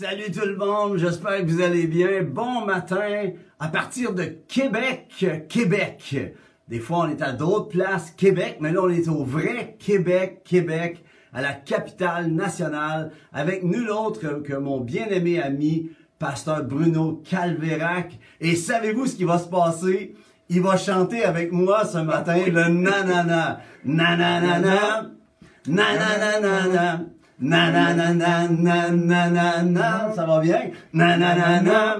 salut tout le monde, j'espère que vous allez bien. Bon matin à partir de Québec, Québec. Des fois on est à d'autres places, Québec, mais là on est au vrai Québec, Québec, à la capitale nationale, avec nul autre que mon bien-aimé ami, pasteur Bruno Calvérac. Et savez-vous ce qui va se passer? Il va chanter avec moi ce matin le nanana. Nanana. Nanana. Na na na na na na na na, ça va bien? Na na na na,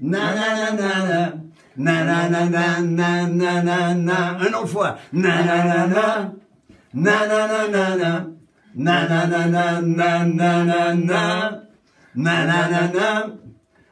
na na na na na, na na na na na na na Une autre fois. Na na na na, na na na na na, na na na na na na na na, na na na na,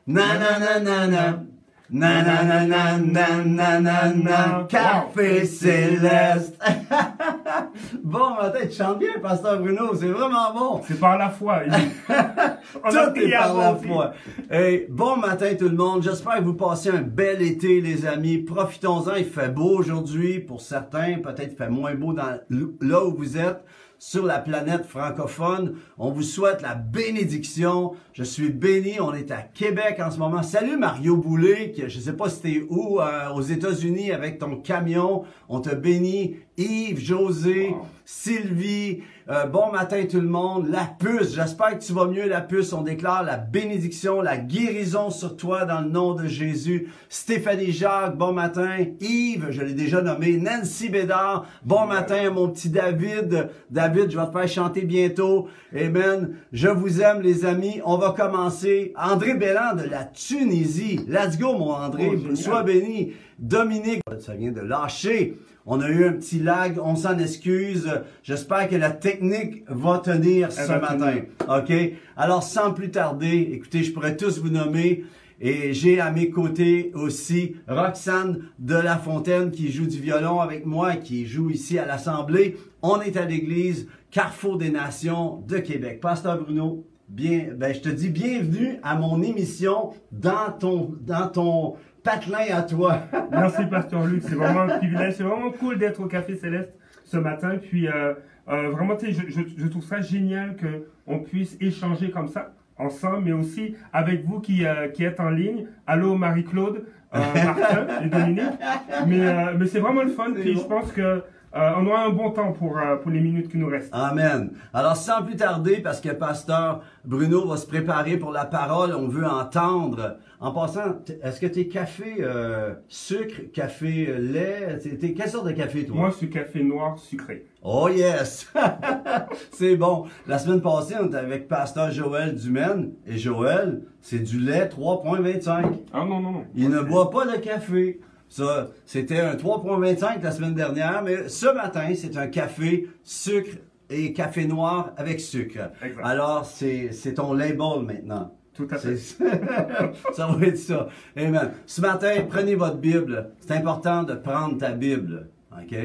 na na na na na. Na na na na na na na na Café Céleste. bon matin, tu chantes bien, Pasteur Bruno, c'est vraiment bon. C'est par la foi. On tout est par la foi. Hey, bon matin tout le monde. J'espère que vous passez un bel été, les amis. Profitons-en. Il fait beau aujourd'hui pour certains. Peut-être il fait moins beau dans là où vous êtes sur la planète francophone. On vous souhaite la bénédiction. Je suis béni. On est à Québec en ce moment. Salut Mario Boulay, je sais pas si t'es où, euh, aux États-Unis avec ton camion. On te bénit. Yves, José, Sylvie, euh, bon matin tout le monde. La puce, j'espère que tu vas mieux la puce. On déclare la bénédiction, la guérison sur toi dans le nom de Jésus. Stéphanie Jacques, bon matin. Yves, je l'ai déjà nommé. Nancy Bédard, bon matin mon petit David. David, je vais te faire chanter bientôt. Amen. Je vous aime les amis. On va commencer. André Belland de la Tunisie. Let's go mon André. Oh, Sois béni. Dominique, ça vient de lâcher. On a eu un petit lag, on s'en excuse. J'espère que la technique va tenir ce matin. OK? Alors, sans plus tarder, écoutez, je pourrais tous vous nommer. Et j'ai à mes côtés aussi Roxane de La Fontaine qui joue du violon avec moi, qui joue ici à l'Assemblée. On est à l'église Carrefour des Nations de Québec. Pasteur Bruno, bien, ben, je te dis bienvenue à mon émission dans ton, dans ton patelin à toi. Merci, Pasteur Luc. C'est vraiment un privilège. C'est vraiment cool d'être au Café Céleste ce matin. Puis, euh, euh, vraiment, je, je, je, trouve ça génial qu'on puisse échanger comme ça, ensemble, mais aussi avec vous qui, euh, qui êtes en ligne. Allô, Marie-Claude, Martin et Dominique. Mais, mais c'est vraiment le fun. Puis, je pense que euh, on aura un bon temps pour, euh, pour les minutes qui nous restent. Amen. Alors, sans plus tarder, parce que Pasteur Bruno va se préparer pour la parole, on veut entendre. En passant, est-ce que tu es café euh, sucre, café lait? T'es, quelle sorte de café, toi? Moi, je suis café noir sucré. Oh yes! c'est bon. La semaine passée, on était avec Pasteur Joël Dumaine. Et Joël, c'est du lait 3.25. Ah non, non, non. Il ne boit pas de café. Ça, c'était un 3.25 la semaine dernière, mais ce matin, c'est un café sucre et café noir avec sucre. Exact. Alors, c'est, ton label maintenant. Tout à fait. ça va être ça. Amen. Ce matin, prenez votre Bible. C'est important de prendre ta Bible. OK?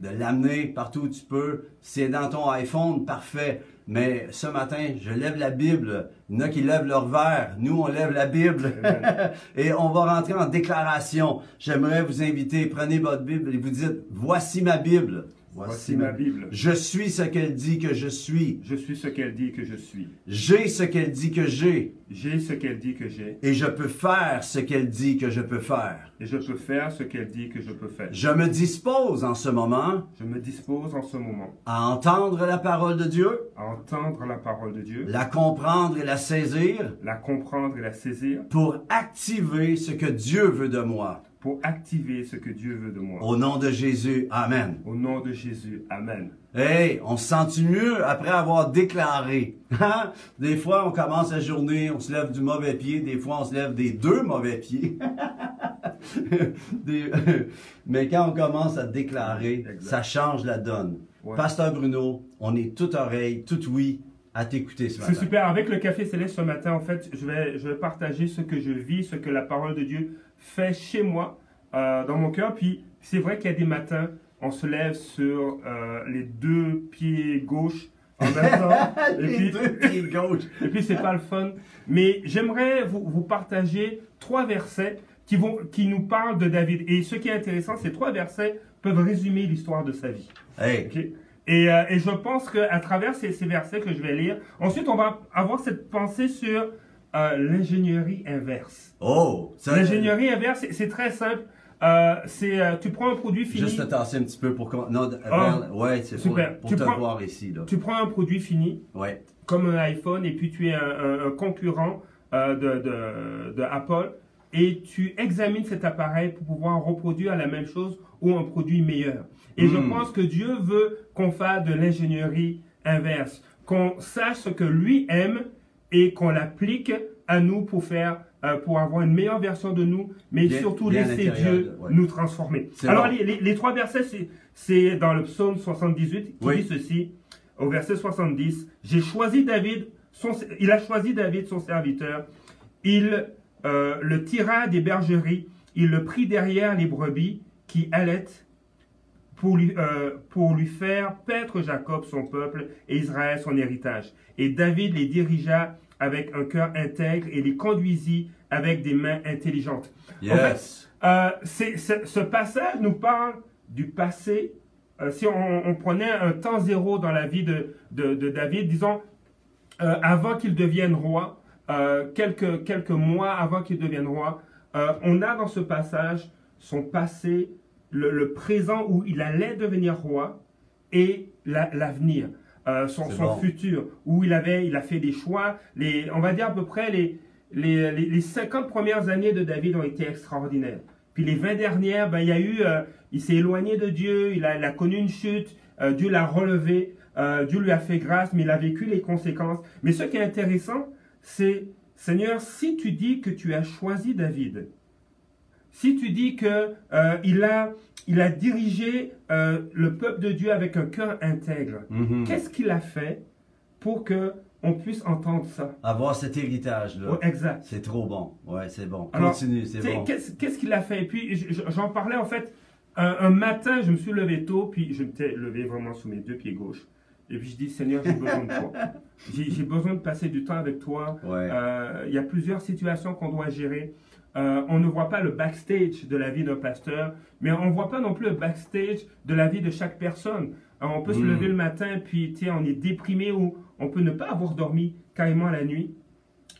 De l'amener partout où tu peux. C'est dans ton iPhone, parfait. Mais ce matin, je lève la Bible. Il y en a qui lèvent leur verre. Nous, on lève la Bible. et on va rentrer en déclaration. J'aimerais vous inviter, prenez votre Bible et vous dites, voici ma Bible. Voici, ma Bible. Je suis ce qu'elle dit que je suis. Je suis ce qu'elle dit que je suis. J'ai ce qu'elle dit que j'ai. J'ai ce qu'elle dit que j'ai. Et je peux faire ce qu'elle dit que je peux faire. Et je peux faire ce qu'elle dit que je peux faire. Je me dispose en ce moment. Je me dispose en ce moment. À entendre la parole de Dieu. À entendre la parole de Dieu. La comprendre et la saisir. La comprendre et la saisir. Pour activer ce que Dieu veut de moi pour activer ce que Dieu veut de moi. Au nom de Jésus, Amen. Au nom de Jésus, Amen. Hey, on se sent mieux après avoir déclaré? Hein? Des fois, on commence la journée, on se lève du mauvais pied, des fois, on se lève des deux mauvais pieds. des... Mais quand on commence à déclarer, exact. ça change la donne. Ouais. Pasteur Bruno, on est tout oreille, tout oui à t'écouter ce matin. C'est super. Avec le Café Céleste ce matin, en fait, je vais, je vais partager ce que je vis, ce que la parole de Dieu fait chez moi, euh, dans mon cœur. Puis c'est vrai qu'il y a des matins, on se lève sur euh, les deux pieds gauche en même temps. et puis, deux pieds gauche. et puis c'est pas le fun. Mais j'aimerais vous, vous partager trois versets qui, vont, qui nous parlent de David. Et ce qui est intéressant, ces trois versets peuvent résumer l'histoire de sa vie. Hey. Okay? Et, euh, et, je pense qu'à travers ces, ces, versets que je vais lire, ensuite on va avoir cette pensée sur euh, l'ingénierie inverse. Oh! L'ingénierie inverse, c'est- très simple. Euh, c'est euh, tu prends un produit fini. Juste te tasser un petit peu pour. Non, Ah, ouais, c'est pour, super. pour Tu te prends- voir ici, là. Tu prends un produit fini, Ouais. comme un iPhone, et puis tu es un, un- un concurrent euh, de, de- de Apple, et tu examines cet appareil pour pouvoir reproduire la même chose ou un produit meilleur. Et je Mm. pense que Dieu veut qu'on fasse de l'ingénierie inverse, qu'on sache ce que lui aime et qu'on l'applique à nous pour faire, euh, pour avoir une meilleure version de nous, mais Bien- surtout bien laisser Dieu ouais. nous transformer. Alors les, les- les trois versets, c'est- c'est dans le psaume 78 qui Oui. dit ceci, au verset 70, j'ai choisi David, son- il a choisi David, son serviteur, il euh, le tira des bergeries, il le prit derrière les brebis qui allaitent pour lui, euh, pour lui faire paître Jacob son peuple et Israël son héritage. Et David les dirigea avec un cœur intègre et les conduisit avec des mains intelligentes. Yes. Euh, ce passage nous parle du passé. Euh, si on, on prenait un temps zéro dans la vie de, de- de David, disons, euh, avant qu'il devienne roi, euh, quelques, quelques mois avant qu'il devienne roi, euh, on a dans ce passage son passé, le, le présent où il allait devenir roi et la- l'avenir, euh, son, son bon. futur, où il, avait, il a fait des choix. Les, on va dire à peu près les, les, les, les 50 premières années de David ont été extraordinaires. Puis les 20 dernières, ben, il y a eu, euh, il s'est éloigné de Dieu, il a, il a connu une chute, euh, Dieu l'a relevé, euh, Dieu lui a fait grâce, mais il a vécu les conséquences. Mais ce qui est intéressant, c'est, Seigneur, si tu dis que tu as choisi David, si tu dis que euh, il a, il a dirigé euh, le peuple de Dieu avec un cœur intègre, Mhm. qu'est-ce qu'il a fait pour que on puisse entendre ça? Avoir cet héritage-là. Exact. C'est trop bon. Ouais, c'est bon. Alors, Continue, c'est bon. Qu'est-ce qu'il a fait? Et puis, je- je- j'en parlais en fait. Un, un matin, je me suis levé tôt, puis je m'étais levé vraiment sous mes deux pieds gauches. Et puis je dis, Seigneur, j'ai besoin de toi. J'ai besoin de passer du temps avec toi. Ouais. Euh, Il y a plusieurs situations qu'on doit gérer. Euh, on ne voit pas le backstage de la vie d'un pasteur, mais on ne voit pas non plus le backstage de la vie de chaque personne. Alors, on peut se Mm. lever le matin, puis on est déprimé ou on peut ne pas avoir dormi carrément la nuit.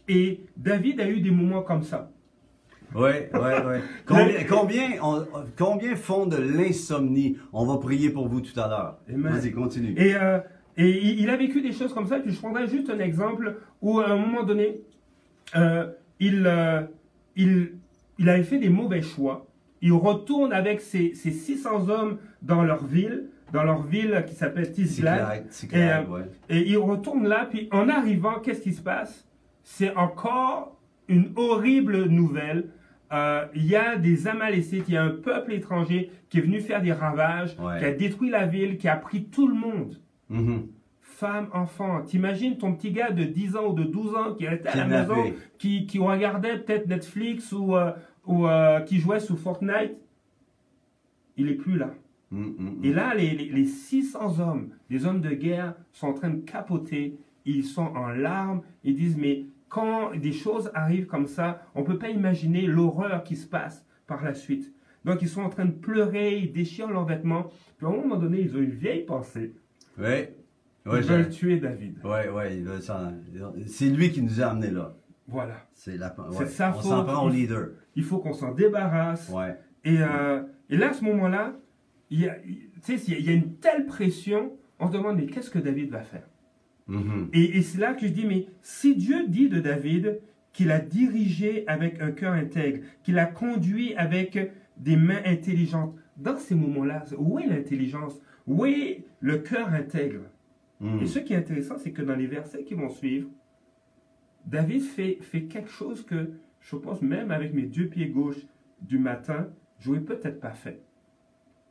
Et David a eu des moments comme ça. Ouais, ouais, ouais. Combien, combien, on- combien font de l'insomnie? On va prier pour vous tout à l'heure. Vas-y, continue. Et, euh, et il a vécu des choses comme ça. Puis je prendrai juste un exemple où à un moment donné, euh, il, euh, il, il avait fait des mauvais choix. Il retourne avec ses, ses 600 hommes dans leur ville, dans leur ville qui s'appelle Cyclag, Et, ouais. Et il retourne là, puis en arrivant, qu'est-ce qui se passe? C'est encore une horrible nouvelle. Euh, Il y a des Amalécites, il y a un peuple étranger qui est venu faire des ravages, Ouais. qui a détruit la ville, qui a pris tout le monde. Mhm. Femmes, enfants. T'imagines ton petit gars de 10 ans ou de 12 ans qui restait à la maison, qui, qui regardait peut-être Netflix ou, euh, ou euh, qui jouait sous Fortnite? Il est plus là. Mhm, mhm. Et là, les, les, les 600 hommes, les hommes de guerre, sont en train de capoter. Ils sont en larmes. Ils disent, mais quand des choses arrivent comme ça, on ne peut pas imaginer l'horreur qui se passe par la suite. Donc, ils sont en train de pleurer, ils déchirent leurs vêtements. Puis, à un moment donné, ils ont une vieille pensée. Ouais. Ils Ouais, veulent j'ai- tuer David. ouais, ouais, C'est lui qui nous a amenés là. Voilà. C'est la, ouais. sa On s'en prend au leader. Il faut qu'on s'en débarrasse. Ouais. Et, euh, et là, à ce moment-là, il y, a, il- y a une telle pression. On se demande, mais qu'est-ce que David va faire? Mhm. Et, et c'est là que je dis, mais si Dieu dit de David qu'il a dirigé avec un cœur intègre, qu'il a conduit avec des mains intelligentes, dans ces moments-là, où est l'intelligence Est le cœur intègre Mhm. Et ce qui est intéressant, c'est que dans les versets qui vont suivre, David fait, fait quelque chose que je pense même avec mes deux pieds gauches du matin, je n'aurais peut-être pas fait.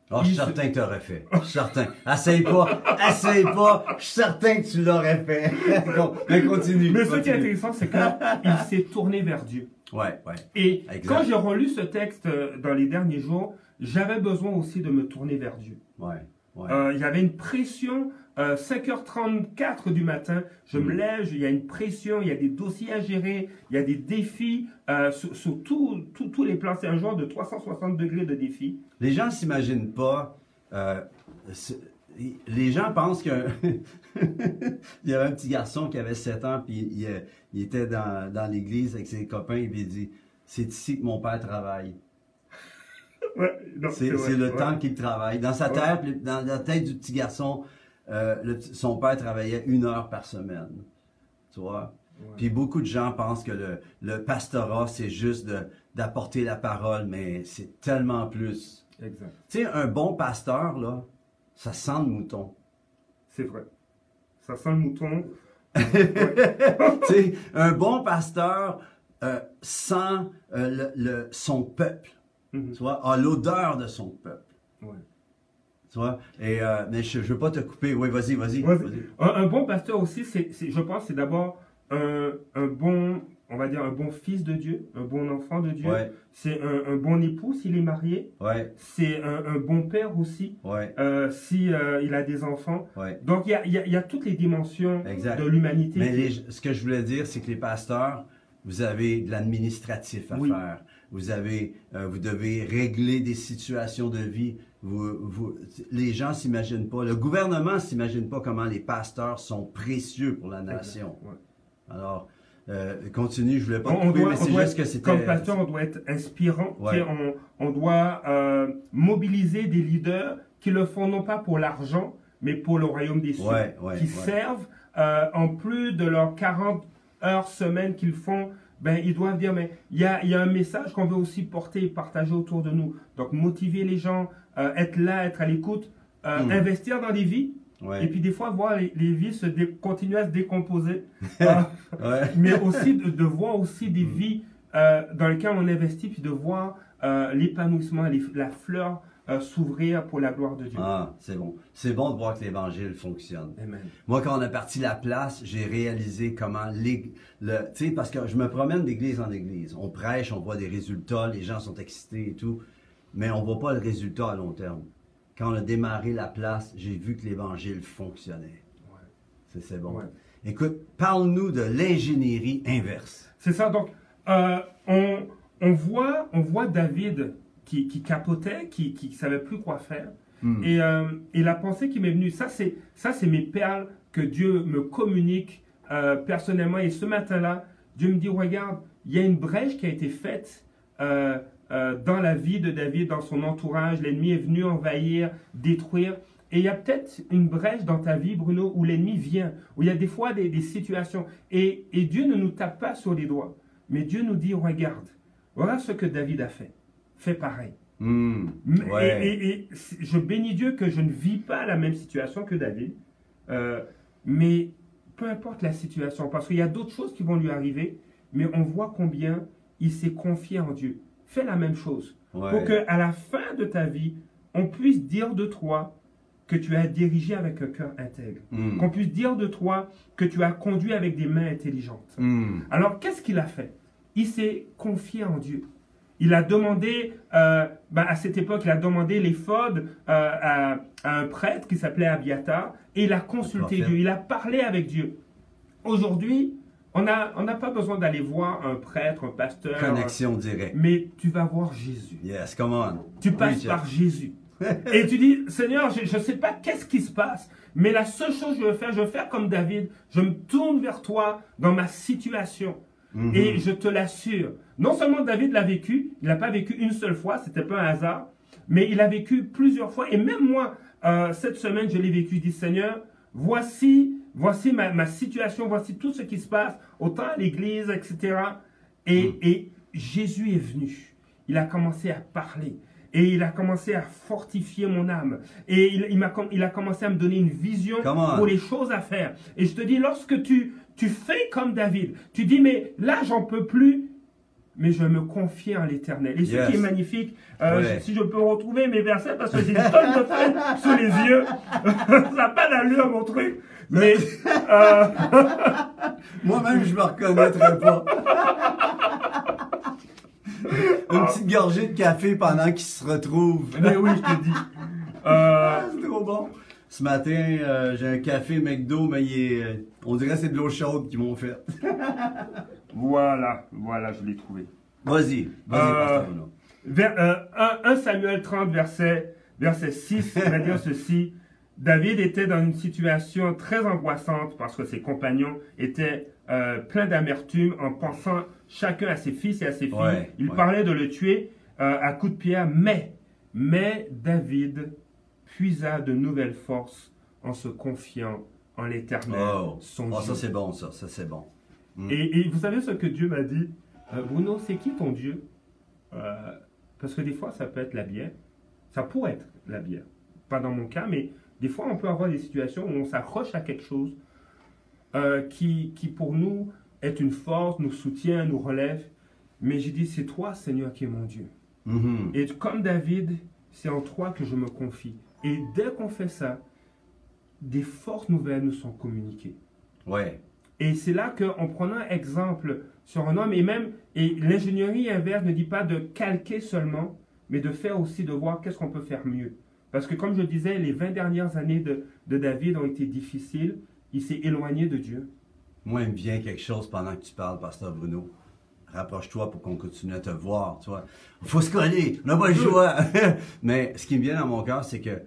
Ah, je suis certain que tu aurais fait. Je suis certain. Essaye pas. Essaye pas. Je suis certain que tu l'aurais fait. Mais continue. Mais ce qui est intéressant, c'est qu'il s'est tourné vers Dieu. Ouais, ouais. Et Exact. quand j'ai relu ce texte euh, dans les derniers jours, j'avais besoin aussi de me tourner vers Dieu. Ouais. Ouais. Euh, il y avait une pression, euh, 5h34 du matin, je me Mm. lève, il y a une pression, il y a des dossiers à gérer, il y a des défis euh, sur, sur tous les plans. C'est un genre de 360 degrés de défis. Les gens s'imaginent pas. euh, les gens pensent que il y avait un petit garçon qui avait 7 ans, puis il, était dans, dans l'église avec ses copains, et il dit C'est ici que mon père travaille. C'est le temps qu'il travaille. Dans sa tête, dans la tête du petit garçon, euh, son père travaillait une heure par semaine. Tu vois? Puis beaucoup de gens pensent que le, le pastorat, c'est juste d'apporter la parole, mais c'est tellement plus. Exact. Tu sais, un bon pasteur, là, ça sent le mouton. C'est vrai. Ça sent le mouton. tu sais, un bon pasteur euh, sent euh, le, son peuple. Tu vois, a l'odeur de son peuple. Tu vois? Et, euh, mais je ne veux pas te couper. Oui, vas-y, vas-y. un, bon pasteur aussi, c'est, je pense, c'est d'abord un, un, bon, on va dire, un bon fils de Dieu, un bon enfant de Dieu. C'est un, bon époux s'il est marié. Ouais. C'est un, bon père aussi, ouais. euh, si euh, il a des enfants. Donc, il y a, y, y a, toutes les dimensions de l'humanité. Mais ce que je voulais dire, c'est que les pasteurs, vous avez de l'administratif à faire. Vous avez, euh, vous devez régler des situations de vie. Vous, vous, les gens s'imaginent pas, le gouvernement s'imagine pas comment les pasteurs sont précieux pour la nation. Alors, euh, continue, je voulais pas on, doit, mais c'est juste que c'était... Comme pasteur, on doit être inspirant. On, on, doit euh, mobiliser des leaders qui le font non pas pour l'argent, mais pour le royaume des cieux. qui servent, en plus de leurs 40 heures semaine qu'ils font, ben, ils doivent dire, mais il y a, y a, un message qu'on veut aussi porter et partager autour de nous. Donc, motiver les gens, euh, être là, être à l'écoute, euh, hmm. investir dans des vies, et puis des fois, voir les, les vies se continuer à se décomposer. Mais aussi de, voir aussi des mm. vies euh, dans lesquelles on investit, puis de voir l'épanouissement, la fleur s'ouvrir pour la gloire de Dieu. Ah, c'est bon. C'est bon de voir que l'Évangile fonctionne. Amen. Moi, quand on a parti la place, j'ai réalisé comment... Le, tu sais, parce que je me promène d'église en église. On prêche, on voit des résultats, les gens sont excités et tout, mais on voit pas le résultat à long terme quand on a démarré la place, j'ai vu que l'évangile fonctionnait. C'est bon. Écoute, parle-nous de l'ingénierie inverse. C'est ça. Donc, euh, on, voit, on voit David qui, capotait, qui ne savait plus quoi faire. Hmm. Euh, et, la pensée qui m'est venue, ça c'est, ça c'est mes perles que Dieu me communique euh, personnellement. Et ce matin-là, Dieu me dit, regarde, il y a une brèche qui a été faite euh, dans la vie de David, dans son entourage. L'ennemi est venu envahir, détruire. Et il y a peut-être une brèche dans ta vie, Bruno, où l'ennemi vient, où il y a des fois des, situations. Et, Dieu ne nous tape pas sur les doigts, mais Dieu nous dit, regarde, voilà ce que David a fait. Fais pareil. Hmm, et, je bénis Dieu que je ne vis pas la même situation que David. Euh, mais peu importe la situation, parce qu'il y a d'autres choses qui vont lui arriver, mais on voit combien il s'est confié en Dieu fais la même chose. Pour que à la fin de ta vie, on puisse dire de toi que tu as dirigé avec un cœur intègre. Hmm. Qu'on puisse dire de toi que tu as conduit avec des mains intelligentes. Hmm. Alors, qu'est-ce qu'il a fait? Il s'est confié en Dieu. Il a demandé, euh, ben, à cette époque, il a demandé l'éphode euh, à, à, un prêtre qui s'appelait Abiatar, et il a consulté Dieu, il a parlé avec Dieu. Aujourd'hui, on n'a on pas besoin d'aller voir un prêtre, un pasteur. Connexion directe. Mais tu vas voir Jésus. Yes, come on. Tu passes par Jésus. Et tu dis, Seigneur, je ne sais pas qu'est-ce qui se passe, mais la seule chose que je veux faire, je veux faire comme David. Je me tourne vers toi dans ma situation. Mm-hmm. Et je te l'assure, non seulement David l'a vécu, il n'a pas vécu une seule fois, c'était pas un hasard, mais il a vécu plusieurs fois. Et même moi, euh, cette semaine, je l'ai vécu. Je dis, Seigneur, voici voici ma, situation, voici tout ce qui se passe, autant à l'église, etc. Mm. Et, Jésus est venu. Il a commencé à parler. Et il a commencé à fortifier mon âme. Et il, il, a, il a commencé à me donner une vision pour les choses à faire. Et je te dis, lorsque tu, tu fais comme David, tu dis, mais là, j'en peux plus, mais je me confie en l'éternel. Et ce qui est magnifique, euh, si je peux retrouver mes versets, parce que j'ai une tonne de feuilles sous les yeux, ça n'a pas d'allure mon truc, mais... Euh... Moi-même, je me reconnaîtrais pas. une petite gorgée de café pendant qu'il se retrouve. Mais oui, je te dis. Euh... Ah, c'est trop bon. Ce matin, euh, j'ai un café McDo, mais il est, on dirait que c'est de l'eau chaude qu'ils m'ont fait. Voilà, voilà, je l'ai trouvé. Vas-y, vas-y, euh, 1, Samuel 30, verset, verset 6, il va dire ceci. David était dans une situation très angoissante parce que ses compagnons étaient euh, pleins d'amertume en pensant chacun à ses fils et à ses filles. Il parlait de le tuer euh, à coups de pierre, mais, mais David puisa de nouvelles forces en se confiant en l'Éternel. Oh, oh ça c'est bon, ça, ça c'est bon. Mm. Et, vous savez ce que Dieu m'a dit? Euh, Bruno, c'est qui ton Dieu? Parce que des fois, ça peut être la bière. Ça pourrait être la bière. Pas dans mon cas, mais des fois, on peut avoir des situations où on s'accroche à quelque chose euh, qui, qui, pour nous, est une force, nous soutient, nous relève. Mais j'ai dit, c'est toi, Seigneur, qui est mon Dieu. Mm-hmm. Et comme David, c'est en toi que je me confie. Et dès qu'on fait ça, des forces nouvelles nous sont communiquées. Ouais. Et c'est là qu'en prenant exemple sur un homme, et même, et l'ingénierie inverse ne dit pas de calquer seulement, mais de faire aussi, de voir qu'est-ce qu'on peut faire mieux. Parce que comme je disais, les 20 dernières années de, David ont été difficiles. Il s'est éloigné de Dieu. Moi, il me vient quelque chose pendant que tu parles, Pasteur Bruno. Rapproche-toi pour qu'on continue à te voir. Tu faut se coller, on n'a pas le choix. Mais ce qui me vient dans mon cœur, c'est que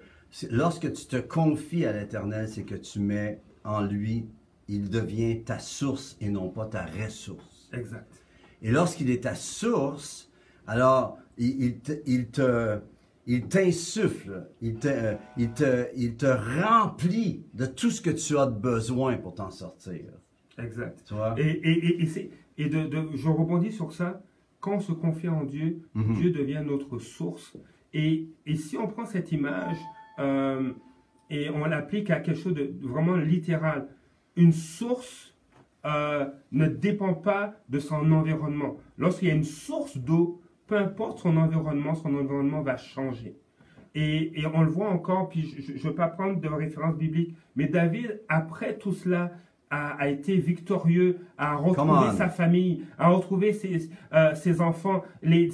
lorsque tu te confies à l'Éternel, c'est que tu mets en lui, il devient ta source et non pas ta ressource. Exact. Et lorsqu'il est ta source, alors il, il te il t'insuffle, il te, euh, il, te, il te remplit de tout ce que tu as besoin pour t'en sortir. Exact. Tu vois? Et, et, et, et de, de, je rebondis sur ça. Quand on se confie en Dieu, mhm. Dieu devient notre source. Et, et si on prend cette image euh, et on l'applique à quelque chose de vraiment littéral, une source euh, ne dépend pas de son environnement. Lorsqu'il y a une source d'eau, peu importe son environnement, son environnement va changer. Et, on le voit encore, puis je ne veux pas prendre de référence biblique, mais David, après tout cela, a, été victorieux, a retrouvé sa famille, a retrouvé ses, euh, ses enfants, les,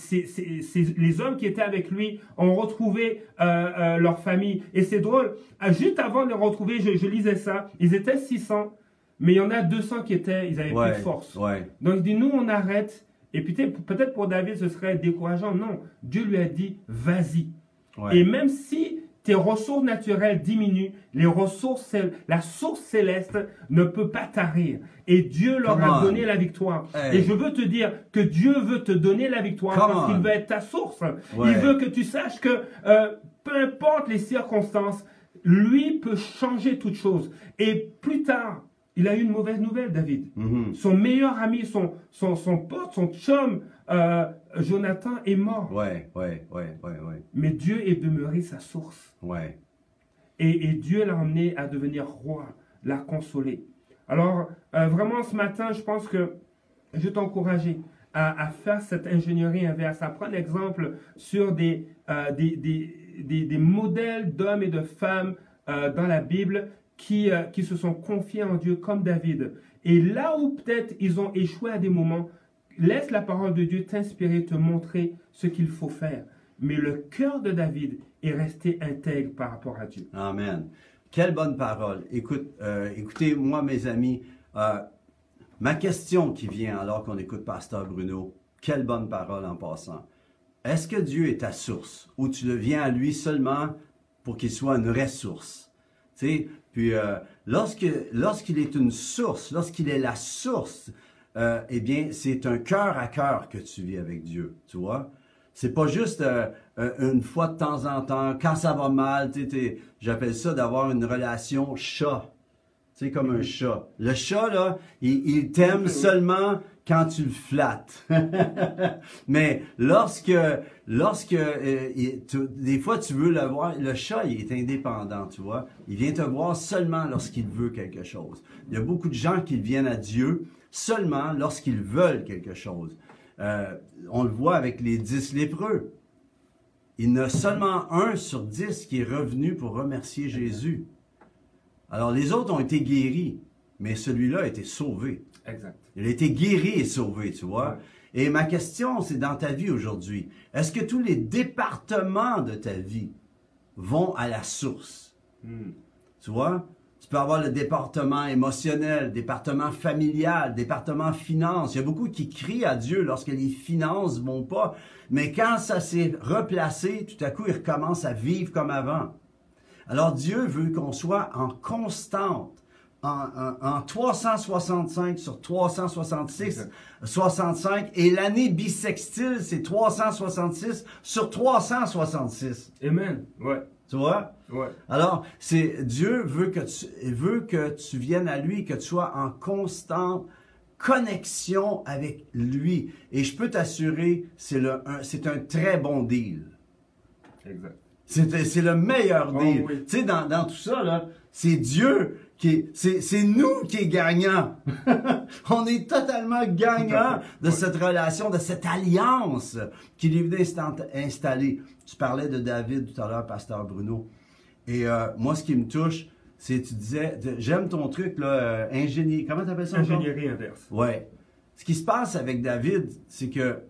les hommes qui étaient avec lui ont retrouvé euh, euh, leur famille. Et c'est drôle, juste avant de les retrouver, je, lisais ça, ils étaient 600, mais il y en a 200 qui étaient, ils avaient plus de force. Donc il dit, nous on arrête, et peut-être pour David, ce serait décourageant. Non, Dieu lui a dit, vas-y. Et même si tes ressources naturelles diminuent, les ressources, la source céleste ne peut pas tarir. Et Dieu leur a donné la victoire. Et je veux te dire que Dieu veut te donner la victoire parce qu'il veut être ta source. Il veut que tu saches que euh, peu importe les circonstances, lui peut changer toutes choses. Et plus tard, il a eu une mauvaise nouvelle, David. Mhm. Son meilleur ami, son, son, son pote, son chum, euh, Jonathan, est mort. Ouais, ouais, ouais, ouais, ouais. Mais Dieu est demeuré sa source. Ouais. Et, et Dieu l'a emmené à devenir roi, l'a consolé. Alors, euh, vraiment, ce matin, je pense que je t'encourager à, à, faire cette ingénierie inverse, à prendre exemple sur des, euh, des, des, des, des, modèles d'hommes et de femmes dans la Bible euh, qui, se sont confiés en Dieu comme David. Et là où peut-être ils ont échoué à des moments, laisse la parole de Dieu t'inspirer, te montrer ce qu'il faut faire. Mais le cœur de David est resté intègre par rapport à Dieu. Amen. Quelle bonne parole. Écoute, euh, écoutez, moi, mes amis, euh, ma question qui vient alors qu'on écoute Pasteur Bruno, quelle bonne parole en passant. Est-ce que Dieu est ta source ou tu le viens à lui seulement pour qu'il soit une ressource? Tu sais, puis euh, lorsqu'il est une source, lorsqu'il est la source, euh, eh bien, c'est un cœur à cœur que tu vis avec Dieu, tu vois. C'est pas juste euh, une fois de temps en temps, quand ça va mal, j'appelle ça d'avoir une relation chat. Tu sais, comme un chat. Le chat, là, il, il t'aime seulement quand tu le flattes. Mais lorsque, lorsque euh, des fois tu veux le voir, le chat il est indépendant, tu vois. Il vient te voir seulement lorsqu'il veut quelque chose. Il y a beaucoup de gens qui viennent à Dieu seulement lorsqu'ils veulent quelque chose. Euh, on le voit avec les dix lépreux. Il y en a seulement un sur dix qui est revenu pour remercier Jésus. Alors les autres ont été guéris, mais celui-là a été sauvé. Exact. Il a été guéri et sauvé, tu vois. Et ma question, c'est dans ta vie aujourd'hui, est-ce que tous les départements de ta vie vont à la source? Hmm. Tu vois? Peux avoir le département émotionnel, département familial, département finance. Il y a beaucoup qui crient à Dieu lorsque les finances vont pas. Mais quand ça s'est replacé, tout à coup, ils recommencent à vivre comme avant. Alors Dieu veut qu'on soit en constante, en, en, 365 sur 366, 65, et l'année bissextile, c'est 366 sur 366. Amen, ouais. Tu vois? Ouais. Alors, c'est Dieu veut que tu veut que tu viennes à lui, que tu sois en constante connexion avec lui. Et je peux t'assurer, c'est un très bon deal. Exact. C'est le meilleur Oh, deal. oui. Tu sais, dans, dans tout ça, là, c'est Dieu c'est, nous qui est gagnant. On est totalement gagnant de Ouais. cette relation, de cette alliance qu'il est venu installer. Tu parlais de David tout à l'heure, pasteur Bruno. Et euh, moi, ce qui me touche, c'est, tu disais, j'aime ton truc, là, euh, ingénieur. Comment t'appelles ça? Ingénierie inverse. Ouais. Ce qui se passe avec David, c'est que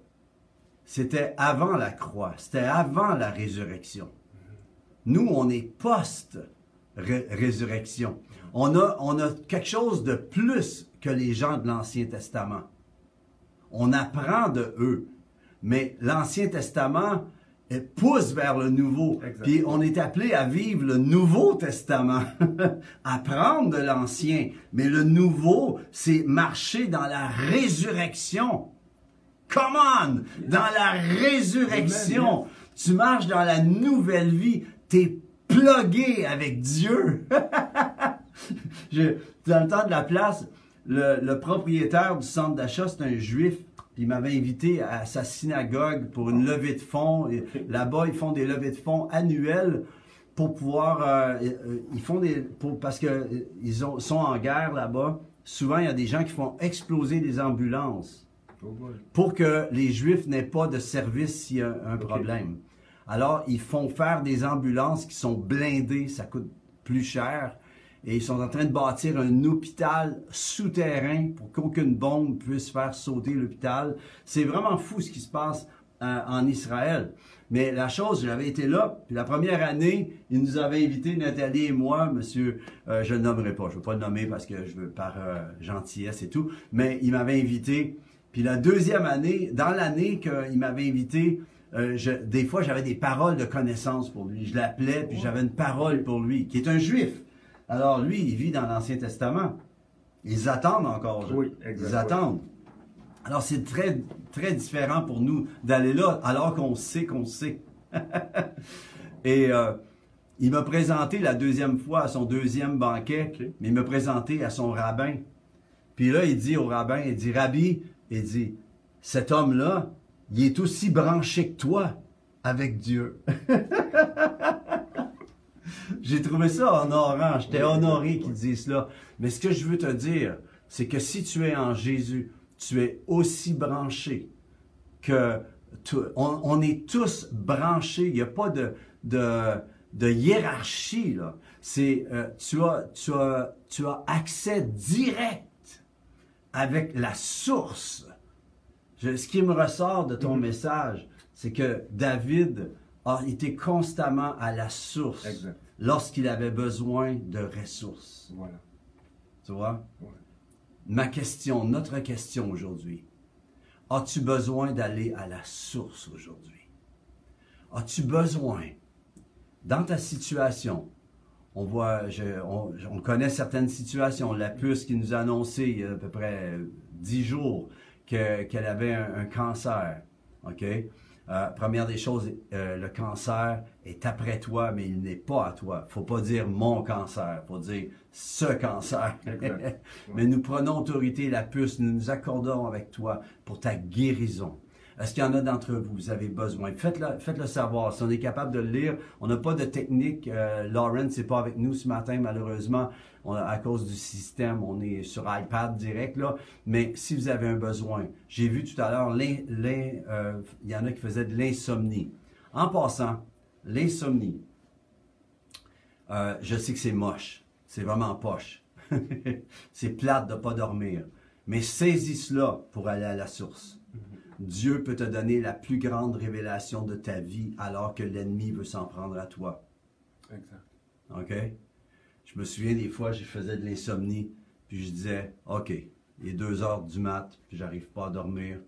c'était avant la croix, c'était avant la résurrection. Nous, on est post-résurrection. On a, on a quelque chose de plus que les gens de l'Ancien Testament. On apprend de eux. Mais l'Ancien Testament pousse vers le Nouveau. Exact. Puis on est appelé à vivre le Nouveau Testament, apprendre de l'Ancien. Mais le Nouveau, c'est marcher dans la résurrection. Come on! Dans la résurrection. Amen, Tu marches dans la nouvelle vie. T'es avec Dieu. Je- dans le temps de la place, le, le propriétaire du centre d'achat, c'est un juif. Il m'avait invité à sa synagogue pour une levée de fonds. Là-bas, ils font des levées de fonds annuelles pour pouvoir. euh, euh, ils font des. pour- parce que euh, ils ont- sont en guerre là-bas. Souvent, il y a des gens qui font exploser des ambulances Oh pour que les Juifs n'aient pas de service s'il y a un problème. Alors, ils font faire des ambulances qui sont blindées, ça coûte plus cher. Et ils sont en train de bâtir un hôpital souterrain pour qu'aucune bombe puisse faire sauter l'hôpital. C'est vraiment fou ce qui se passe euh, en Israël. Mais la chose, j'avais été là, puis la première année, ils nous avaient invités, Nathalie et moi, monsieur, euh, je ne le nommerai pas, je ne veux pas le nommer parce que je veux par euh, gentillesse et tout, mais il m'avait invité. Puis la deuxième année, dans l'année qu'il m'avait invité, euh, je- des fois j'avais des paroles de connaissance pour lui. Je l'appelais, puis j'avais une parole pour lui, qui est un juif. Alors lui, il vit dans l'Ancien Testament. Ils attendent encore. je- Oui, exact, Ils attendent. Alors c'est très, très différent pour nous d'aller là, alors qu'on sait qu'on sait. Et euh, il m'a présenté la deuxième fois à son deuxième banquet, mais il m'a présenté à son rabbin. Puis là, il dit au rabbin, il dit, Rabbi, il dit, cet homme-là, il est aussi branché que toi avec Dieu. J'ai trouvé ça honorant. J'étais honoré qu'il dise cela. Mais ce que je veux te dire, c'est que si tu es en Jésus, tu es aussi branché que tu- on, on est tous branchés. Il n'y a pas de, de, de hiérarchie. Là. C'est, euh, tu, as, tu, as, tu as accès direct avec la source. Je- ce qui me ressort de ton Mhm. message, c'est que David a été constamment à la source lorsqu'il avait besoin de ressources. Voilà. Tu vois? Ouais. Ma question, notre question aujourd'hui, as-tu besoin d'aller à la source aujourd'hui? As-tu besoin, dans ta situation, on voit, je- on, on connaît certaines situations, la puce qui nous a annoncé il y a à peu près dix jours que- qu'elle avait un, un cancer, OK? Euh, première des choses, euh, le cancer est après toi, mais il n'est pas à toi. faut pas dire mon cancer, faut dire ce cancer. Mais nous prenons autorité, la puce, nous nous accordons avec toi pour ta guérison. Est-ce qu'il y en a d'entre vous, vous avez besoin? Faites-le faites-le savoir. Si on est capable de le lire, on n'a pas de technique. Euh, Lauren, c'est pas avec nous ce matin, malheureusement. On à cause du système, on est sur iPad direct, là. Mais si vous avez un besoin, j'ai vu tout à l'heure, euh, il y en a qui faisaient de l'insomnie. En passant, l'insomnie, euh, je sais que c'est moche. C'est vraiment poche. c'est plate de ne pas dormir. Mais saisis cela pour aller à la source. Dieu peut te donner la plus grande révélation de ta vie alors que l'ennemi veut s'en prendre à toi. Exact. OK? Je me souviens des fois, je faisais de l'insomnie, puis je disais, OK, il est deux heures du mat, puis j'arrive pas à dormir.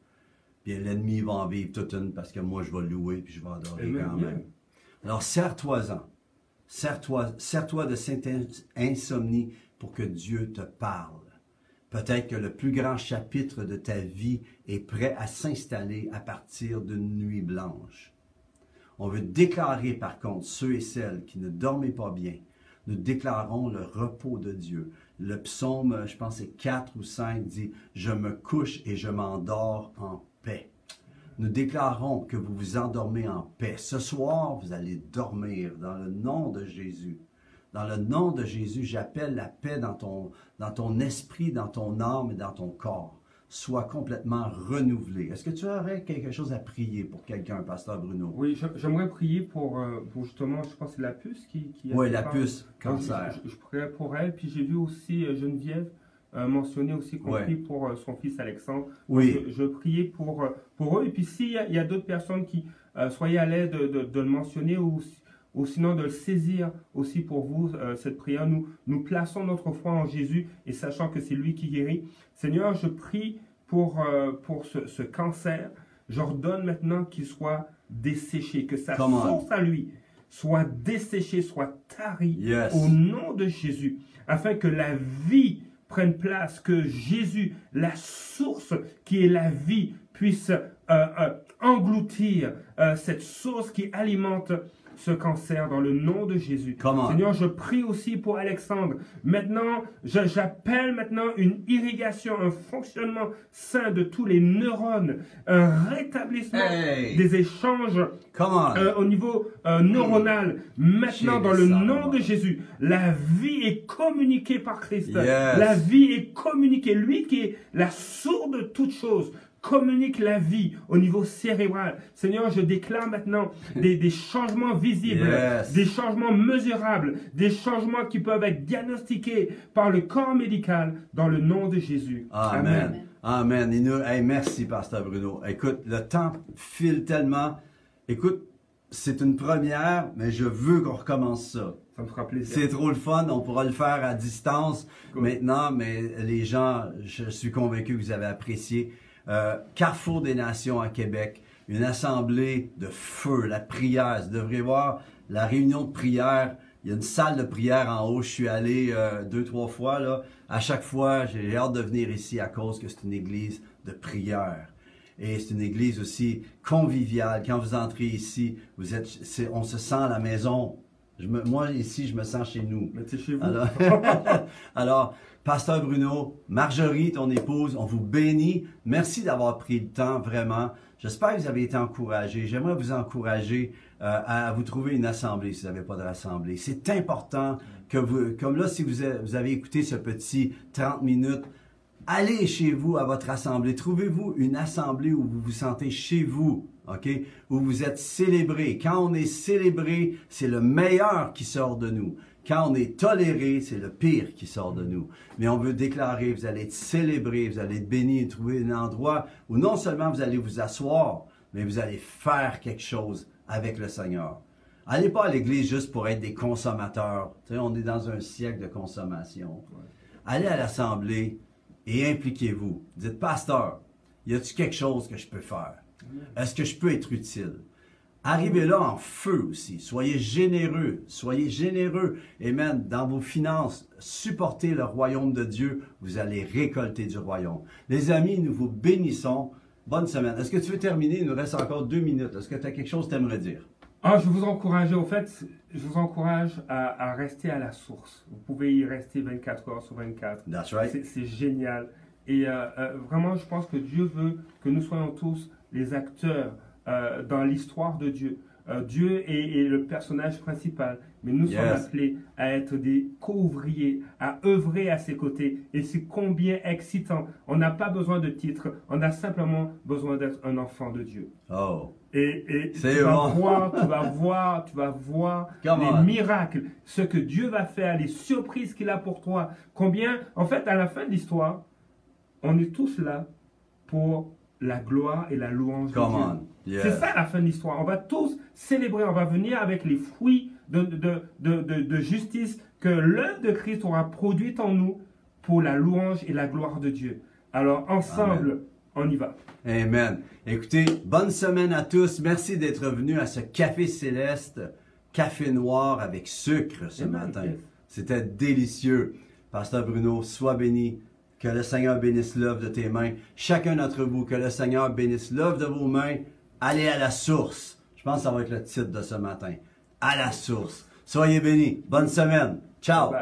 Puis l'ennemi va en vivre toute une parce que moi, je vais louer, puis je vais adorer Amen. quand même. Alors, serre-toi-en. Sers-toi sers -toi de cette insomnie pour que Dieu te parle. Peut-être que le plus grand chapitre de ta vie est prêt à s'installer à partir d'une nuit blanche. On veut déclarer par contre ceux et celles qui ne dormaient pas bien. Nous déclarons le repos de Dieu. Le psaume, je pense c'est 4 ou 5, dit, Je me couche et je m'endors en paix. Nous déclarons que vous vous endormez en paix. Ce soir, vous allez dormir dans le nom de Jésus. Dans le nom de Jésus, j'appelle la paix dans ton, dans ton esprit, dans ton âme et dans ton corps. Sois complètement renouvelé. Est-ce que tu aurais quelque chose à prier pour quelqu'un, Pasteur Bruno? Oui, j'aimerais prier pour, euh, pour, justement, je pense que c'est la puce qui, qui Oui, la puce, cancer. Je, je, je pour elle. Puis j'ai vu aussi euh, Geneviève euh, mentionner aussi qu'on prie pour son fils Alexandre. Oui. Je, je priais pour, pour eux. Et puis s'il y a, a d'autres personnes qui soyez à l'aide de, de, de, le mentionner ou ou sinon de le saisir aussi pour vous, euh, cette prière. Nous, nous plaçons notre foi en Jésus et sachant que c'est lui qui guérit. Seigneur, je prie pour, euh, pour ce, ce, cancer. J'ordonne maintenant qu'il soit desséché, que sa source à lui soit desséchée, soit tarie au nom de Jésus, afin que la vie prenne place, que Jésus, la source qui est la vie, puisse euh, engloutir cette source qui alimente ce cancer dans le nom de Jésus. Seigneur, je prie aussi pour Alexandre. Maintenant, j'appelle maintenant une irrigation, un fonctionnement sain de tous les neurones, un rétablissement des échanges euh, au niveau euh, neuronal. Maintenant, dans le nom de Jésus, la vie est communiquée par Christ. La vie est communiquée. Lui qui est la source de toutes choses communique la vie au niveau cérébral. Seigneur, je déclare maintenant des, des changements visibles, des changements mesurables, des changements qui peuvent être diagnostiqués par le corps médical dans le nom de Jésus. Amen. Amen. Et nous, merci, Pasteur Bruno. Écoute, le temps file tellement. Écoute, c'est une première, mais je veux qu'on recommence ça. Ça me fera plaisir. C'est trop le fun. On pourra le faire à distance maintenant, mais les gens, je suis convaincu que vous avez apprécié. Euh, Carrefour des Nations à Québec, une assemblée de feu, la prière. Vous devriez voir la réunion de prière. Il y a une salle de prière en haut. Je suis allé euh, deux, trois fois. Là. À chaque fois, j'ai hâte de venir ici à cause que c'est une église de prière. Et c'est une église aussi conviviale. Quand vous entrez ici, vous êtes, on se sent à la maison. Je me, moi, ici, je me sens chez nous. Mais chez vous. Alors, alors Pasteur Bruno, Marjorie, ton épouse, on vous bénit. Merci d'avoir pris le temps, vraiment. J'espère que vous avez été encouragés. J'aimerais vous encourager euh, à vous trouver une assemblée si vous n'avez pas de rassemblée. C'est important que vous, comme là, si vous avez, vous avez écouté ce petit 30 minutes, allez chez vous à votre assemblée. Trouvez-vous une assemblée où vous vous sentez chez vous, OK? Où vous êtes célébré. Quand on est célébré, c'est le meilleur qui sort de nous. Quand on est toléré, c'est le pire qui sort de nous. Mais on veut déclarer, vous allez être célébré, vous allez être béni et trouver un endroit où non seulement vous allez vous asseoir, mais vous allez faire quelque chose avec le Seigneur. Allez pas à l'église juste pour être des consommateurs. Tu sais, on est dans un siècle de consommation. Allez à l'assemblée et impliquez-vous. Dites, pasteur, y a-t-il quelque chose que je peux faire? Est-ce que je peux être utile? Arrivez là en feu aussi. Soyez généreux. Soyez généreux. Amen. Dans vos finances, supportez le royaume de Dieu. Vous allez récolter du royaume. Les amis, nous vous bénissons. Bonne semaine. Est-ce que tu veux terminer? Il nous reste encore deux minutes. Est-ce que tu as quelque chose que tu aimerais dire? Ah, je vous encourage, au fait, je vous encourage à, à, rester à la source. Vous pouvez y rester 24 heures sur 24. That's right. C'est génial. Et euh, euh, vraiment, je pense que Dieu veut que nous soyons tous les acteurs euh, dans l'histoire de Dieu. Dieu est, est, le personnage principal, mais nous yes. sommes appelés à être des co-ouvriers, à œuvrer à ses côtés. Et c'est combien excitant. On n'a pas besoin de titre, on a simplement besoin d'être un enfant de Dieu. Oh. Et, et tu vas bon. voir, tu vas voir, tu vas voir Come les on. miracles, ce que Dieu va faire, les surprises qu'il a pour toi. Combien, en fait, à la fin de l'histoire, on est tous là pour la gloire et la louange Come de Dieu. Yeah. C'est ça la fin de l'histoire. On va tous célébrer, on va venir avec les fruits de, de, de, de, de justice que l'œuvre de Christ aura produite en nous pour la louange et la gloire de Dieu. Alors ensemble, Amen. On y va. Amen. Écoutez, bonne semaine à tous. Merci d'être venus à ce Café Céleste. café noir avec sucre ce matin. C'était délicieux. Pasteur Bruno, sois béni. Que le Seigneur bénisse l'œuvre de tes mains. Chacun d'entre vous, que le Seigneur bénisse l'œuvre de vos mains. Allez à la source. Je pense que ça va être le titre de ce matin. À la source. Soyez bénis. Bonne semaine. Ciao.